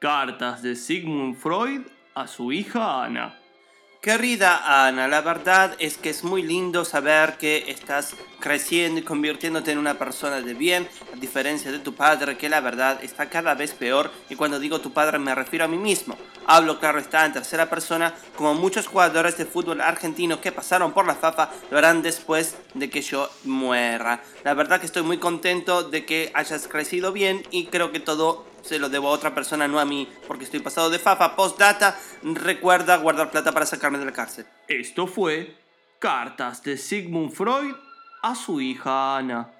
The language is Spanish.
Cartas de Sigmund Freud a su hija Ana. Querida Ana, la verdad es que es muy lindo saber que estás creciendo y convirtiéndote en una persona de bien, a diferencia de tu padre, que la verdad está cada vez peor, y cuando digo tu padre me refiero a mí mismo. Hablo, claro está, en tercera persona, como muchos jugadores de fútbol argentino que pasaron por la FAFA lo harán después de que yo muera. La verdad que estoy muy contento de que hayas crecido bien y creo que todo se lo debo a otra persona, no a mí, porque estoy pasado de fafa. Postdata, recuerda guardar plata para sacarme de la cárcel. Esto fue Cartas de Sigmund Freud a su hija Ana.